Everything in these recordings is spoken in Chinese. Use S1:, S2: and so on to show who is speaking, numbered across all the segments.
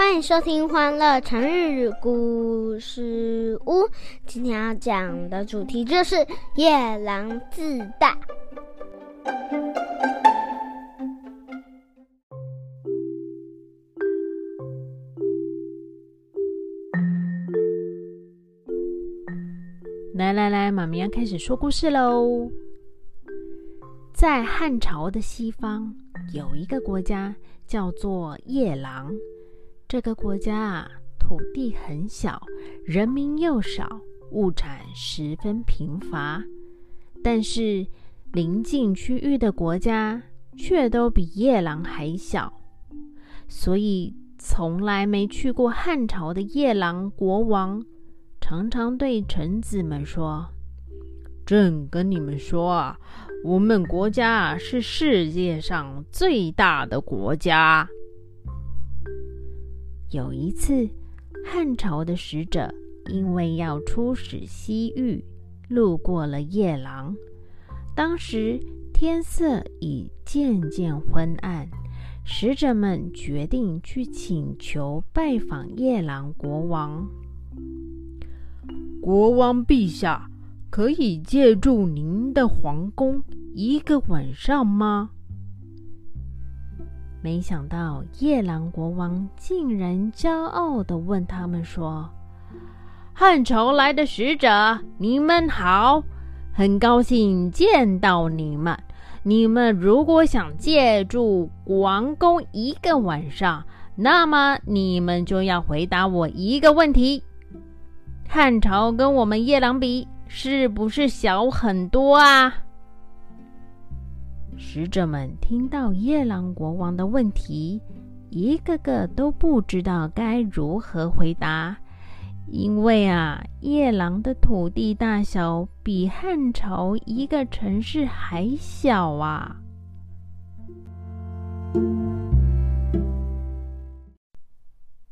S1: 欢迎收听《欢乐成日故事屋》。今天要讲的主题就是夜郎自大。
S2: 来来来，妈咪要开始说故事喽。在汉朝的西方，有一个国家叫做夜郎。这个国家啊，土地很小，人民又少，物产十分贫乏。但是邻近区域的国家却都比夜郎还小，所以从来没去过汉朝的夜郎国王，常常对臣子们说：“
S3: 朕跟你们说啊，我们国家是世界上最大的国家。”
S2: 有一次，汉朝的使者因为要出使西域，路过了夜郎。当时天色已渐渐昏暗，使者们决定去请求拜访夜郎国王。
S3: 国王陛下，可以借住您的皇宫一个晚上吗？
S2: 没想到夜郎国王竟然骄傲地问他们说：“
S3: 汉朝来的使者，你们好，很高兴见到你们。你们如果想借住王宫一个晚上，那么你们就要回答我一个问题：汉朝跟我们夜郎比，是不是小很多啊？”
S2: 使者们听到夜郎国王的问题，一个个都不知道该如何回答，因为啊，夜郎的土地大小比汉朝一个城市还小啊。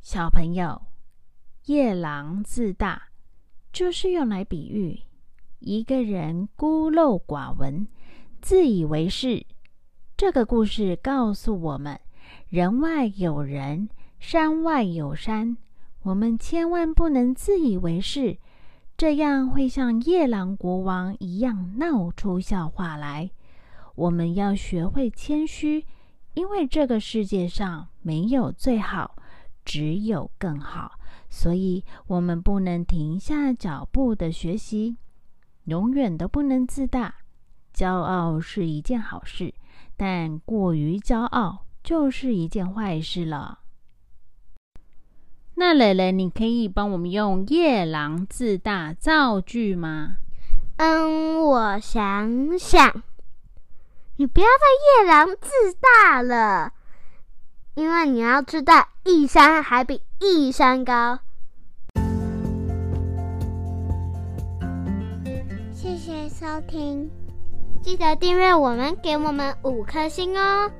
S2: 小朋友，夜郎自大，就是用来比喻一个人孤陋寡闻。自以为是，这个故事告诉我们：人外有人，山外有山。我们千万不能自以为是，这样会像夜郎国王一样闹出笑话来。我们要学会谦虚，因为这个世界上没有最好，只有更好。所以，我们不能停下脚步的学习，永远都不能自大。骄傲是一件好事，但过于骄傲就是一件坏事了。
S3: 那蕾蕾，你可以帮我们用“夜郎自大”造句吗？
S1: 嗯，我想想，你不要再夜郎自大了，因为你要知道，一山还比一山高。谢谢收听。记得订阅我们，给我们五颗星哦！